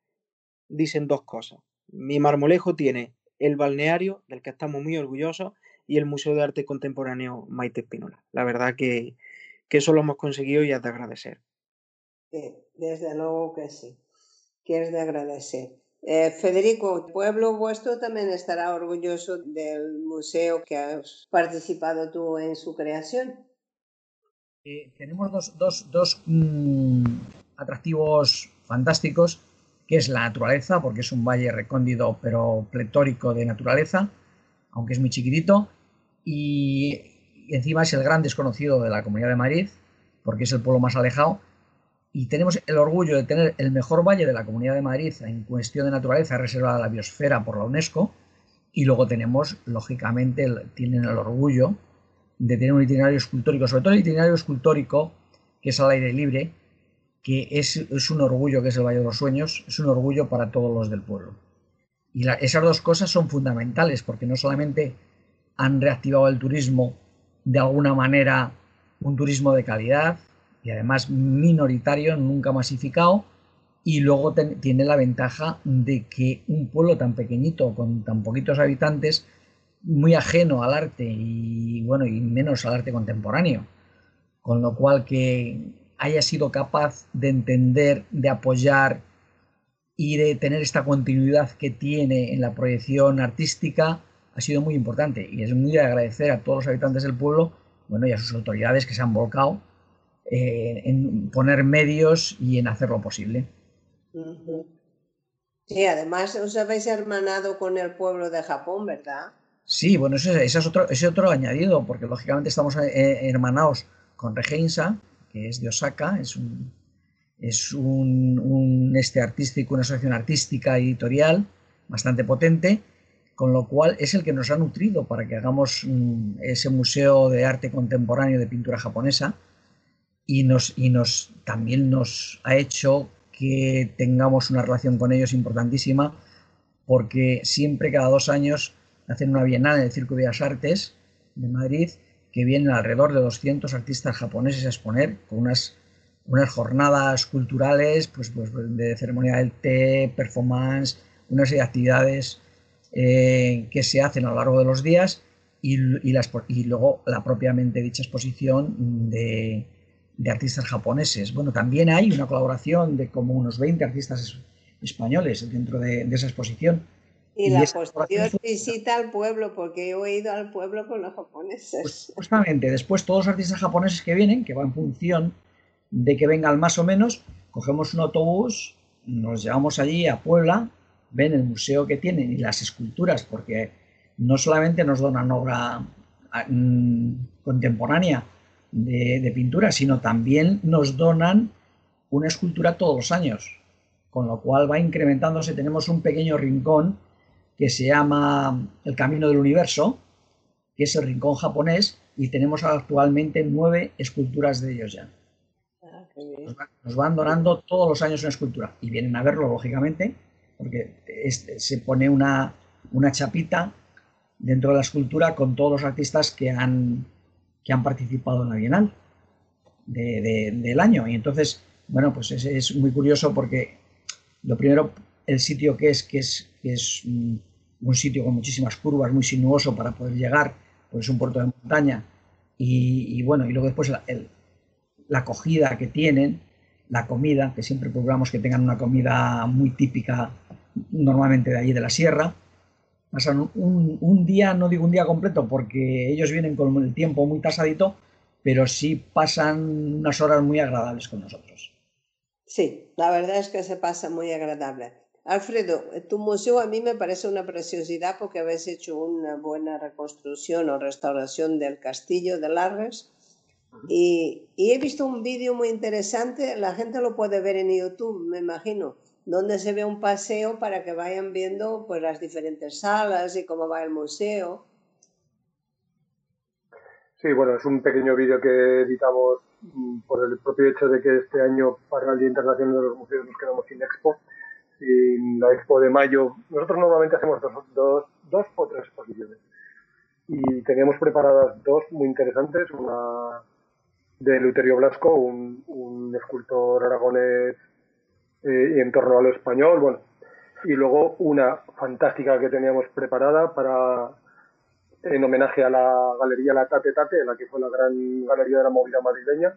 dicen dos cosas. Mi marmolejo tiene el balneario, del que estamos muy orgullosos, y el Museo de Arte Contemporáneo Maite Espínola. La verdad que, que eso lo hemos conseguido y es de agradecer. Sí, desde luego que sí, que es de agradecer. Eh, Federico, pueblo vuestro también estará orgulloso del museo que has participado tú en su creación. Eh, tenemos dos, dos, dos mm, atractivos fantásticos, que es la naturaleza, porque es un valle recóndido pero pletórico de naturaleza, aunque es muy chiquitito, y, encima es el gran desconocido de la Comunidad de Madrid, porque es el pueblo más alejado, y tenemos el orgullo de tener el mejor valle de la Comunidad de Madrid en cuestión de naturaleza reservada a la biosfera por la UNESCO, y luego tenemos, lógicamente, tienen el orgullo de tener un itinerario escultórico, sobre todo el itinerario escultórico que es al aire libre, que es, un orgullo que es el Valle de los Sueños, es un orgullo para todos los del pueblo. Y esas dos cosas son fundamentales porque no solamente han reactivado el turismo de alguna manera, un turismo de calidad y además minoritario, nunca masificado, y luego tiene la ventaja de que un pueblo tan pequeñito, con tan poquitos habitantes, muy ajeno al arte y bueno, y menos al arte contemporáneo. Con lo cual que haya sido capaz de entender, de apoyar y de tener esta continuidad que tiene en la proyección artística ha sido muy importante y es muy de agradecer a todos los habitantes del pueblo bueno, y a sus autoridades que se han volcado eh, en poner medios y en hacer lo posible. Sí, además os habéis hermanado con el pueblo de Japón, ¿verdad? Sí, bueno, ese, es, otro, ese otro añadido, porque lógicamente estamos eh, hermanados con Regeinsa, que es de Osaka, es un, es un, este artístico, una asociación artística editorial bastante potente, con lo cual es el que nos ha nutrido para que hagamos mm, ese museo de arte contemporáneo de pintura japonesa y, nos, y nos, también nos ha hecho que tengamos una relación con ellos importantísima, porque siempre cada dos años hacen una bienal en el Circo de Bellas Artes de Madrid que vienen alrededor de 200 artistas japoneses a exponer con unas, unas jornadas culturales pues, pues, de ceremonia del té, performance, unas actividades eh, que se hacen a lo largo de los días y, y, luego la propiamente dicha exposición de, de, artistas japoneses. Bueno, también hay una colaboración de como unos 20 artistas españoles dentro de, de esa exposición y, la posterior visita al pueblo, porque yo he ido al pueblo con los japoneses. Pues justamente, después todos los artistas japoneses que vienen, que van en función de que vengan más o menos, cogemos un autobús, nos llevamos allí a Puebla, ven el museo que tienen y las esculturas, porque no solamente nos donan obra mm, contemporánea de, de pintura, sino también nos donan una escultura todos los años, con lo cual va incrementándose. Tenemos un pequeño rincón que se llama El Camino del Universo, que es el rincón japonés, y tenemos actualmente nueve esculturas de ellos ya. Ah, nos, van donando todos los años una escultura y vienen a verlo, lógicamente, porque se pone una, una chapita dentro de la escultura con todos los artistas que han, que han participado en la Bienal del año. Y entonces, bueno, pues es, es, muy curioso porque lo primero, el sitio que es, que es, es un sitio con muchísimas curvas, muy sinuoso para poder llegar, pues es un puerto de montaña. Y, bueno, y luego después la, la, acogida que tienen, la comida, que siempre procuramos que tengan una comida muy típica, normalmente de allí de la sierra. Pasan un, un día, no digo un día completo, porque ellos vienen con el tiempo muy tasadito, pero sí pasan unas horas muy agradables con nosotros. Sí, la verdad es que se pasa muy agradable. Alfredo, tu museo a mí me parece una preciosidad porque habéis hecho una buena reconstrucción o restauración del castillo de Larres y, he visto un vídeo muy interesante, la gente lo puede ver en YouTube, me imagino, donde se ve un paseo para que vayan viendo pues, las diferentes salas y cómo va el museo. Sí, bueno, es un pequeño vídeo que editamos mm, por el propio hecho de que este año para el Día Internacional de los Museos nos quedamos sin expo en la expo de mayo. Nosotros normalmente hacemos dos, dos, dos o tres exposiciones. Y teníamos preparadas dos muy interesantes, una de Luterio Blasco, un, escultor aragonés eh, en torno a lo español. Bueno, y luego una fantástica que teníamos preparada para en homenaje a la galería La Tate Tate, la que fue la gran galería de la movida madrileña,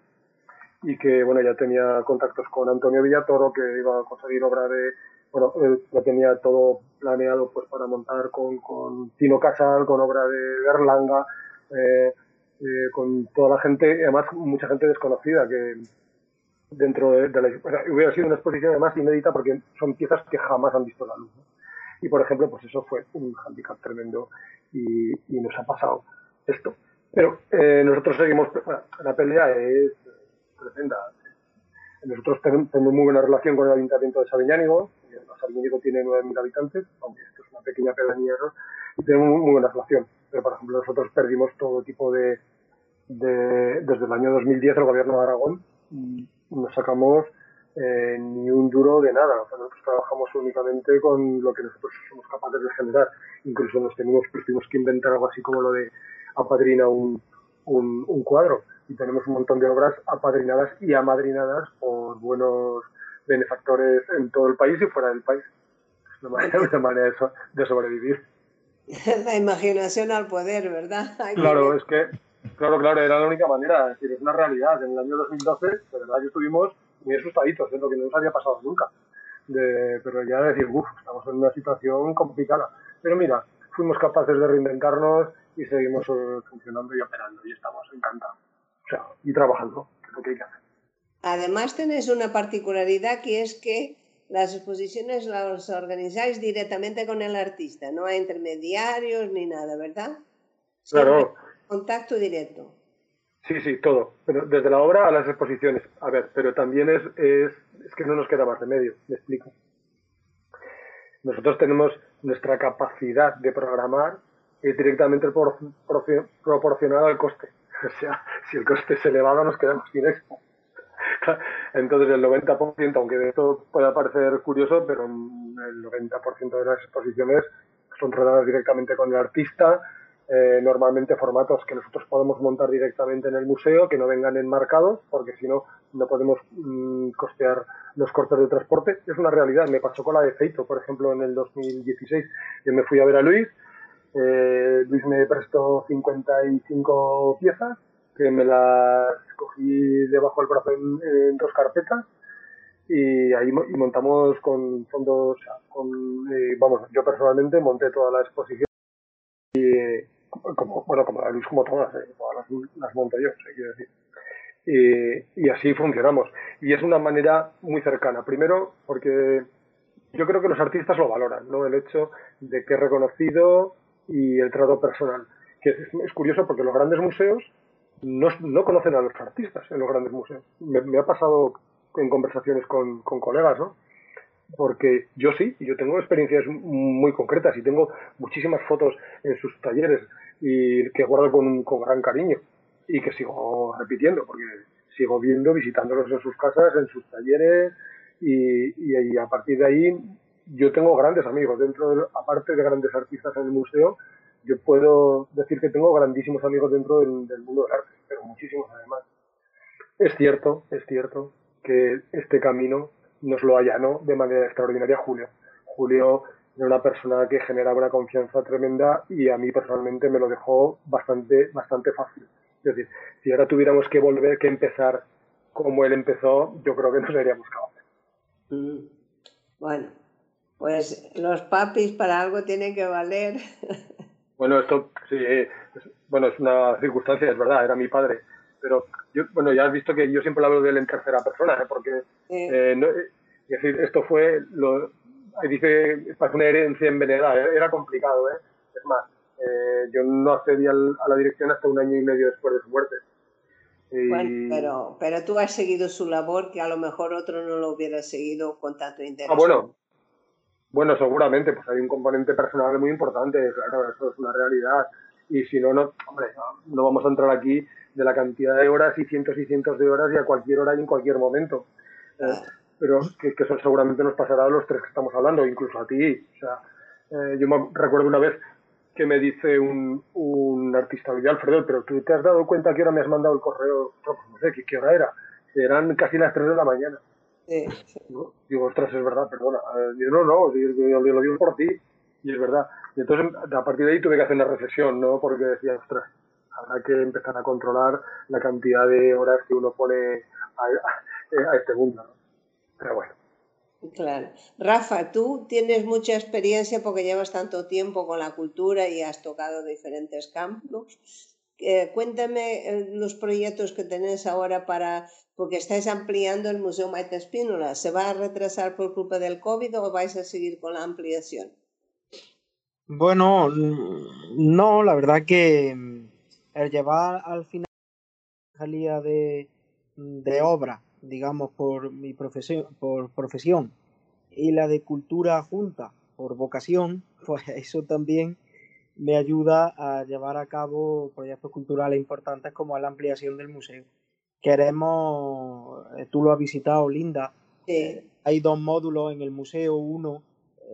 y que bueno ya tenía contactos con Antonio Villatoro, que iba a conseguir obra de, bueno, él ya tenía todo planeado pues para montar con, con Tino Casal, con obra de Berlanga, eh, eh, con toda la gente, además mucha gente desconocida que dentro de, la hubiera sido una exposición además inédita porque son piezas que jamás han visto la luz. Y por ejemplo, pues eso fue un handicap tremendo y, nos ha pasado esto. Pero eh, nosotros seguimos, la pelea es tremenda. Nosotros tenemos muy buena relación con el Ayuntamiento de Sabiñánigo. Sabiñánigo tiene 9.000 habitantes, aunque esto es una pequeña pedanía, y tenemos muy, buena relación. Pero, por ejemplo, nosotros perdimos todo tipo de, de desde el año 2010 el gobierno de Aragón no sacamos eh, ni un duro de nada. nosotros trabajamos únicamente con lo que nosotros somos capaces de generar. Incluso nos tenemos, pues, tuvimos que inventar algo así como lo de apadrina un, un, cuadro. Y tenemos un montón de obras apadrinadas y amadrinadas por buenos benefactores en todo el país y fuera del país. Es una manera, una manera de, sobrevivir. La imaginación al poder, ¿verdad? claro, es que Claro, claro, era la única manera. Es decir, es una realidad. En el año 2012, de verdad, yo estuvimos muy asustaditos, es lo que no nos había pasado nunca. pero ya decir, uff, estamos en una situación complicada. Pero mira, fuimos capaces de reinventarnos y seguimos eh, funcionando y operando y estamos encantados. Sea, y trabajando, que es lo que hay que hacer. Además tenéis una particularidad que es que las exposiciones las organizáis directamente con el artista, no hay intermediarios ni nada, ¿verdad? Claro. Contacto directo. Sí, sí, todo. Pero desde la obra a las exposiciones. A ver, pero también es, es, es que no nos queda más remedio, me explico. Nosotros tenemos nuestra capacidad de programar es directamente proporcional al coste. O sea, si el coste es elevado, nos quedamos sin expo. Entonces, el 90%, aunque esto pueda parecer curioso, pero el 90% de las exposiciones son tratadas directamente con el artista, eh, normalmente formatos que nosotros podemos montar directamente en el museo, que no vengan enmarcados, porque si no, no podemos mm, costear los cortes de transporte. Es una realidad. Me pasó con la de Feito, por ejemplo, en el 2016. Yo me fui a ver a Luis. Eh, Luis me prestó 55 piezas, que me las cogí debajo del brazo en, dos carpetas. Y ahí y montamos con fondos, con, eh, vamos, yo personalmente monté toda la exposición y, como, bueno, como la luz, como todas, ¿eh? las, monto yo, quiero decir. Y, así funcionamos. Y es una manera muy cercana. Primero, porque yo creo que los artistas lo valoran, ¿no? El hecho de que es reconocido y el trato personal. Que es, curioso porque los grandes museos no, no, conocen a los artistas en los grandes museos. Me, ha pasado en conversaciones con, con colegas, ¿no? porque yo sí, yo tengo experiencias muy concretas y tengo muchísimas fotos en sus talleres y que guardo con, con gran cariño y que sigo repitiendo porque sigo viendo, visitándolos en sus casas, en sus talleres y, y, a partir de ahí yo tengo grandes amigos dentro, de, aparte de grandes artistas en el museo, yo puedo decir que tengo grandísimos amigos dentro del, del mundo del arte, pero muchísimos además. Es cierto, es cierto que este camino nos lo allanó de manera extraordinaria Julio. Julio era una persona que generaba una confianza tremenda y a mí personalmente me lo dejó bastante, bastante fácil. Es decir, si ahora tuviéramos que volver, que empezar como él empezó, yo creo que nos seríamos capaces. Mm. Bueno, pues los papis para algo tienen que valer. Bueno, esto sí, bueno, es una circunstancia, es verdad, era mi padre pero yo, bueno, ya has visto que yo siempre hablo de él en tercera persona, ¿eh? porque eh, eh, decir, esto fue, lo, dice, parece una herencia envenenada, era complicado, ¿eh? es más, yo no accedí a la dirección hasta un año y medio después de su muerte. Bueno, pero, pero tú has seguido su labor que a lo mejor otro no lo hubiera seguido con tanto interés. Ah, bueno, bueno, seguramente, pues hay un componente personal muy importante, claro, eso es una realidad. Y si no, no, hombre, no vamos a entrar aquí de la cantidad de horas y cientos y cientos de horas y a cualquier hora y en cualquier momento. Eh, pero que, eso seguramente nos pasará a los tres que estamos hablando, incluso a ti. O sea, eh, yo me recuerdo una vez que me dice un, un artista, oye Alfredo, pero tú te has dado cuenta que ahora me has mandado el correo, no, pues sé ¿qué, qué hora era, eran casi las 3 de la mañana. Digo, ostras, es verdad, perdona. Digo, no, no, yo, lo digo por ti. Y es verdad. Y entonces, a partir de ahí tuve que hacer una reflexión, ¿no? Porque decía, ostras, habrá que empezar a controlar la cantidad de horas que uno pone a, este mundo. Pero bueno. Claro. Rafa, tú tienes mucha experiencia porque llevas tanto tiempo con la cultura y has tocado diferentes campos. Eh, cuéntame eh, los proyectos que tenés ahora para, porque estáis ampliando el Museo Maite Espínola. ¿Se va a retrasar por culpa del COVID o vais a seguir con la ampliación? Bueno, no, la verdad que mm, el llevar al final salía de, de obra, digamos, por mi profesión, por profesión, y la de cultura junta, por vocación, pues eso también me ayuda a llevar a cabo proyectos culturales importantes como la ampliación del museo. Queremos, eh, tú lo has visitado, Linda, sí. hay dos módulos en el museo, uno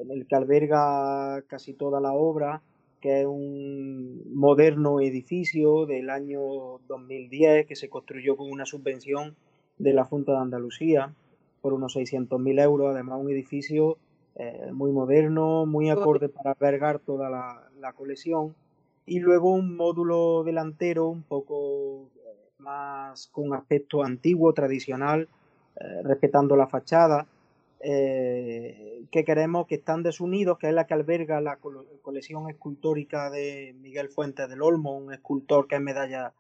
en el que alberga casi toda la obra, que es un moderno edificio del año 2010 que se construyó con una subvención de la Junta de Andalucía por unos 600.000 euros, además un edificio eh, muy moderno, muy acorde para albergar toda la, colección, y luego un módulo delantero un poco eh, más con aspecto antiguo, tradicional, eh, respetando la fachada, que queremos que están desunidos, que es la que alberga la colección escultórica de Miguel Fuentes del Olmo, un escultor que es medalla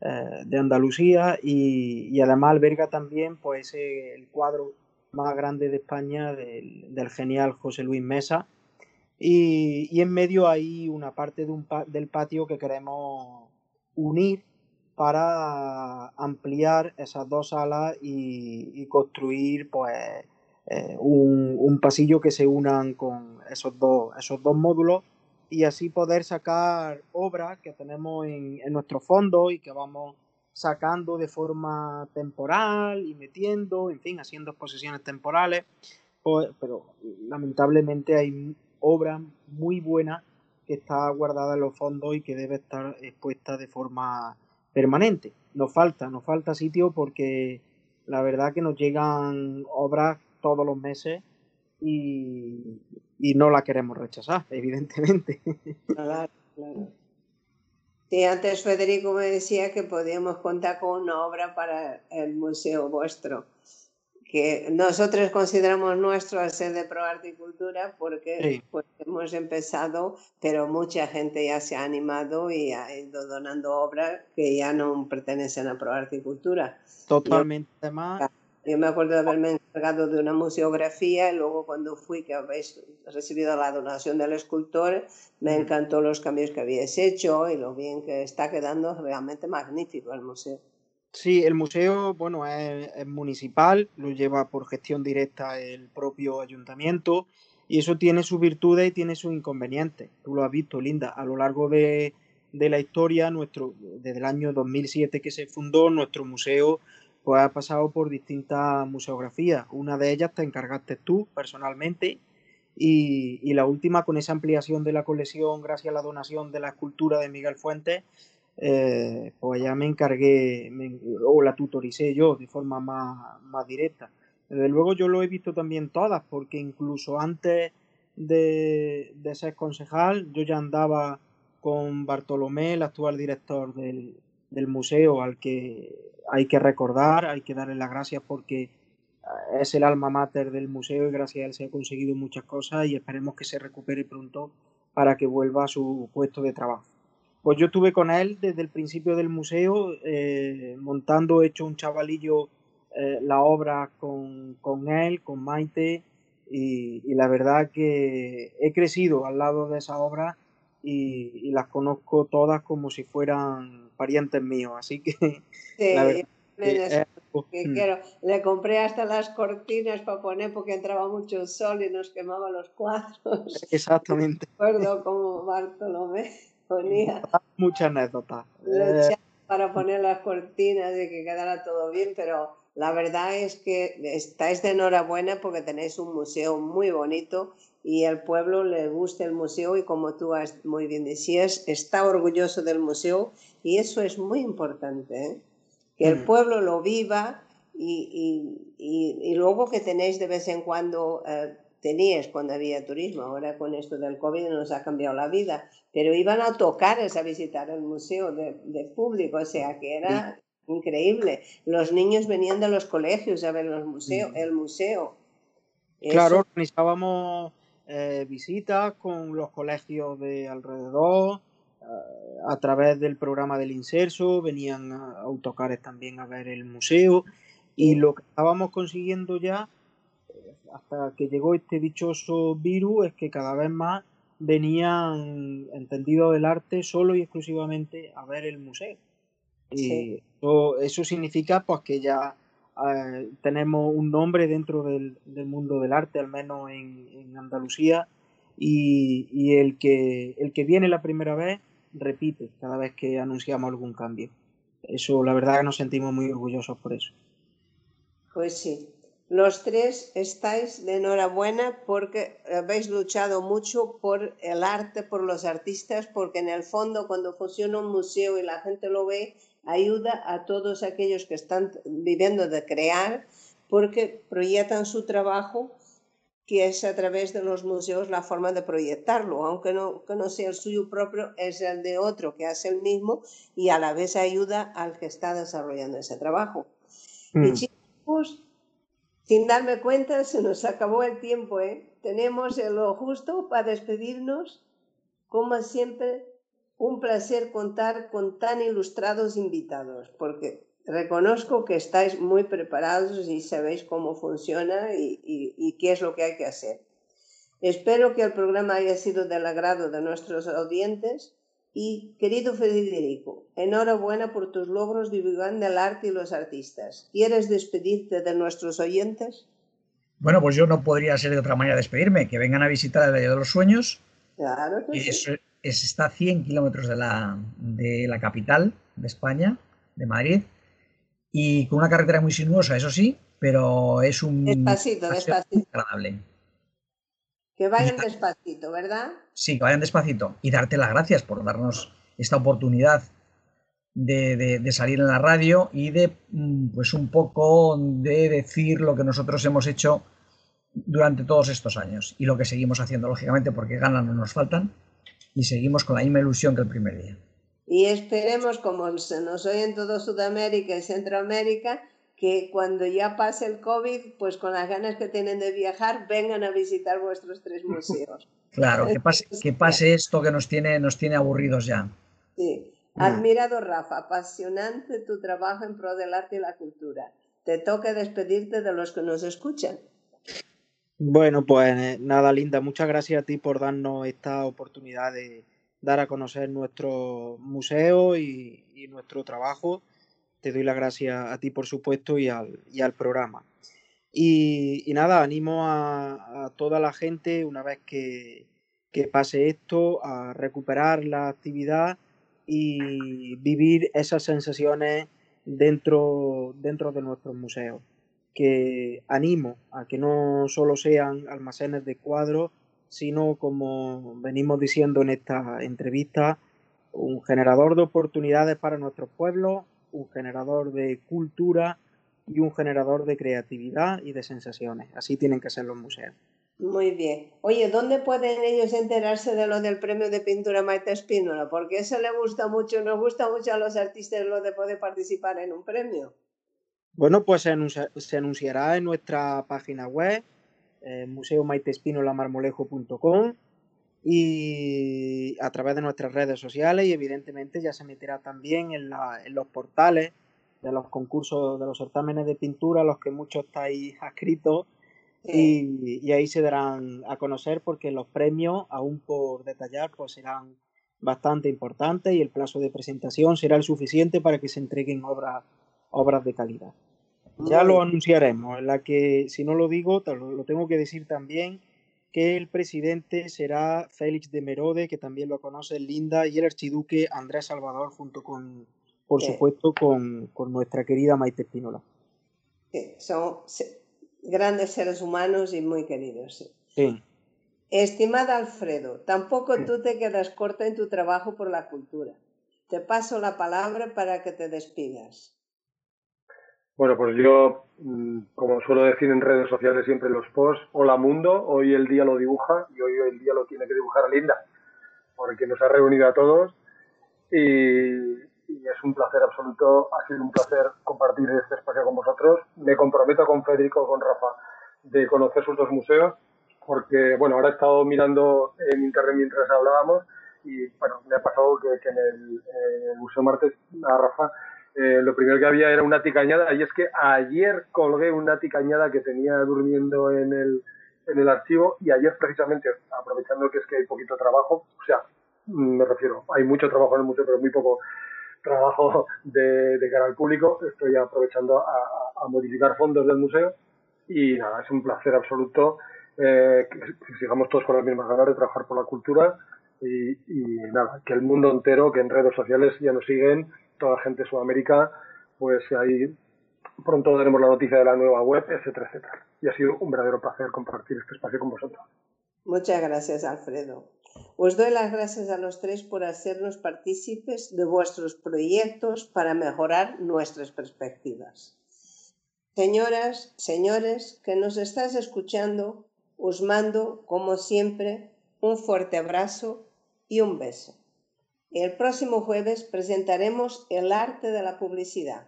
de Andalucía y, además alberga también pues el cuadro más grande de España del, genial José Luis Mesa. Y, en medio hay una parte de un, del patio que queremos unir para ampliar esas dos salas y, construir pues eh, un, pasillo que se unan con esos dos, esos dos módulos y así poder sacar obras que tenemos en, en nuestro fondo y que vamos sacando de forma temporal y metiendo, en fin, haciendo exposiciones temporales, pues, pero lamentablemente hay obra muy buena que está guardada en los fondos y que debe estar expuesta de forma permanente. Nos falta, nos falta sitio porque la verdad que nos llegan obras todos los meses y, no la queremos rechazar, evidentemente. Claro, claro. Antes Federico me decía que podíamos contar con una obra para el museo vuestro, que nosotros consideramos nuestro al ser de Pro y Cultura porque pues, hemos empezado, pero mucha gente ya se ha animado y ha ido donando obras que ya no pertenecen a Pro y Cultura. Totalmente más. Yo me acuerdo de haberme encargado de una museografía y luego cuando fui, que habéis recibido la donación del escultor, me encantó los cambios que habíais hecho y lo bien que está quedando realmente magnífico el museo. Sí, el museo, bueno, es, municipal, lo lleva por gestión directa el propio ayuntamiento y eso tiene sus virtudes y tiene sus inconvenientes. Tú lo has visto, Linda, a lo largo de, de la historia, nuestro, desde el año 2007 que se fundó, nuestro museo pues ha pasado por distintas museografías. Una de ellas te encargaste tú personalmente y, la última con esa ampliación de la colección gracias a la donación de la escultura de Miguel Fuentes, eh, pues ya me encargué o la tutoricé yo de forma más, más directa. Desde luego yo lo he visto también todas porque incluso antes de, de ser concejal yo ya andaba con Bartolomé, el actual director del, del museo al que hay que recordar, hay que darle las gracias porque eh, es el alma mater del museo y gracias a él se ha conseguido muchas cosas y esperemos que se recupere pronto para que vuelva a su puesto de trabajo. Pues yo estuve con él desde el principio del museo, eh, montando, hecho un chavalillo eh, la obra con, con, él, con Maite, y, y, la verdad que he crecido al lado de esa obra y, y las conozco todas como si fueran parientes míos, así que... Sí, le compré hasta las cortinas para poner porque entraba mucho sol y nos quemaba los cuadros. Exactamente. Recuerdo como Bartolomé ponía... Muchas anécdotas. Eh, para poner las cortinas y que quedara todo bien, pero la verdad es que estáis de enhorabuena porque tenéis un museo muy bonito y al pueblo le gusta el museo y como tú muy bien decías, está orgulloso del museo y eso es muy importante, ¿eh? que el mm. pueblo lo viva y, y, y, luego que tenéis de vez en cuando, eh, teníais cuando había turismo, ahora con esto del COVID nos ha cambiado la vida, pero iban a tocar a visitar el museo de, de público, o sea que era increíble. Los niños venían de los colegios a ver los museos, el museo. Claro, organizábamos eh, visitas con los colegios de alrededor, eh, a través del programa del Inserso, venían autocares también a ver el museo. Y lo que estábamos consiguiendo ya, hasta que llegó este dichoso virus, es que cada vez más venían entendidos del arte solo y exclusivamente a ver el museo. Y eso, significa pues que ya eh, tenemos un nombre dentro del, mundo del arte, al menos en, Andalucía, y, y, el, que, el que viene la primera vez repite cada vez que anunciamos algún cambio. Eso, la verdad, que nos sentimos muy orgullosos por eso. Pues sí, los tres estáis de enhorabuena porque habéis luchado mucho por el arte, por los artistas, porque en el fondo cuando funciona un museo y la gente lo ve, ayuda a todos aquellos que están viviendo de crear porque proyectan su trabajo, que es a través de los museos la forma de proyectarlo, aunque no, que no sea el suyo propio, es el de otro que hace el mismo y a la vez ayuda al que está desarrollando ese trabajo. Y mm. chicos, sin darme cuenta, se nos acabó el tiempo, ¿eh? Tenemos lo justo para despedirnos. Como siempre, un placer contar con tan ilustrados invitados, porque reconozco que estáis muy preparados y sabéis cómo funciona y, qué es lo que hay que hacer. Espero que el programa haya sido del agrado de nuestros audientes y, querido Federico, enhorabuena por tus logros divulgando el arte y los artistas. ¿Quieres despedirte de nuestros oyentes? Bueno, pues yo no podría ser de otra manera despedirme, que vengan a visitar el Valle de los Sueños. Claro que sí está a 100 kilómetros de la, de la capital de España, de Madrid, y con una carretera muy sinuosa, eso sí, pero es un... Despacito, despacito. Agradable. Que vayan despacito, ¿verdad? Sí, que vayan despacito. Y darte las gracias por darnos esta oportunidad de, de, salir en la radio y de, mm, pues un poco de decir lo que nosotros hemos hecho durante todos estos años y lo que seguimos haciendo, lógicamente, porque ganas no nos faltan y seguimos con la misma ilusión que el primer día. Y esperemos, como se nos oye en todo Sudamérica y Centroamérica, que cuando ya pase el COVID, pues con las ganas que tienen de viajar, vengan a visitar vuestros tres museos. Claro, que pase, que pase esto que nos tiene, nos tiene aburridos ya. Sí. Mm. Admirado, Rafa, apasionante tu trabajo en pro del arte y la cultura. Te toca despedirte de los que nos escuchan. Bueno, pues eh, nada, Linda, muchas gracias a ti por darnos esta oportunidad de dar a conocer nuestro museo y, nuestro trabajo. Te doy las gracias a ti, por supuesto, y al, y al programa. Y, nada, animo a, toda la gente, una vez que, que pase esto, a recuperar la actividad y vivir esas sensaciones dentro, dentro de nuestros museos que animo a que no solo sean almacenes de cuadros, sino como venimos diciendo en esta entrevista, un generador de oportunidades para nuestros pueblos, un generador de cultura y un generador de creatividad y de sensaciones. Así tienen que ser los museos. Muy bien. Oye, ¿dónde pueden ellos enterarse de lo del premio de pintura Maite Espínola? Porque eso le gusta mucho, nos gusta mucho a los artistas lo de poder participar en un premio. Bueno, pues se, anunciará en nuestra página web, eh, museomaitespinolamarmolejo.com y a través de nuestras redes sociales y evidentemente ya se meterá también en, los portales de los concursos, de los certámenes de pintura, a los que muchos estáis adscritos y, y, ahí se darán a conocer porque los premios, aún por detallar, pues serán bastante importantes y el plazo de presentación será el suficiente para que se entreguen obras obras de calidad. Ya lo anunciaremos, en la que, si no lo digo, lo tengo que decir también, que el presidente será Félix de Merode, que también lo conoce Linda, y el archiduque Andrés Salvador, junto con, por supuesto, con, con, nuestra querida Maite Espínola. son grandes seres humanos y muy queridos. Sí. Estimada Alfredo, tampoco tú te quedas corta en tu trabajo por la cultura. Te paso la palabra para que te despidas. Bueno, pues yo, mm, como suelo decir en redes sociales siempre los posts, hola mundo, hoy el día lo dibuja y hoy el día lo tiene que dibujar Linda, porque nos ha reunido a todos y, es un placer absoluto, ha sido un placer compartir este espacio con vosotros. Me comprometo con Federico, con Rafa, de conocer sus dos museos, porque, bueno, ahora he estado mirando en internet mientras hablábamos y, bueno, me ha pasado que, en, el, en el Museo Martes, a Rafa, eh, lo primero que había era una ticañada y es que ayer colgué una ticañada que tenía durmiendo en el, en el archivo y ayer precisamente, aprovechando que es que hay poquito trabajo, o sea, me refiero, hay mucho trabajo en el museo, pero muy poco trabajo de, cara al público, estoy aprovechando a, modificar fondos del museo y nada, es un placer absoluto eh, que, sigamos todos con las mismas ganas de trabajar por la cultura y, y nada, que el mundo entero, que en redes sociales ya nos siguen toda la gente de Sudamérica, pues ahí pronto daremos la noticia de la nueva web, etcétera, etcétera. Y ha sido un verdadero placer compartir este espacio con vosotros. Muchas gracias, Alfredo. Os doy las gracias a los tres por hacernos partícipes de vuestros proyectos para mejorar nuestras perspectivas. Señoras, señores, que nos estás escuchando, os mando, como siempre, un fuerte abrazo y un beso. El próximo jueves presentaremos el arte de la publicidad.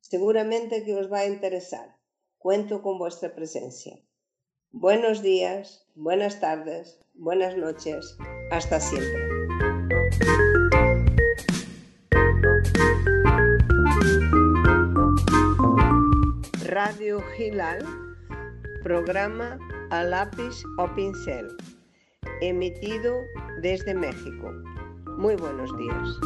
Seguramente que os va a interesar. Cuento con vuestra presencia. Buenos días, buenas tardes, buenas noches. Hasta siempre. Radio Gilal, programa a lápiz o pincel, emitido desde México. Muy buenos días.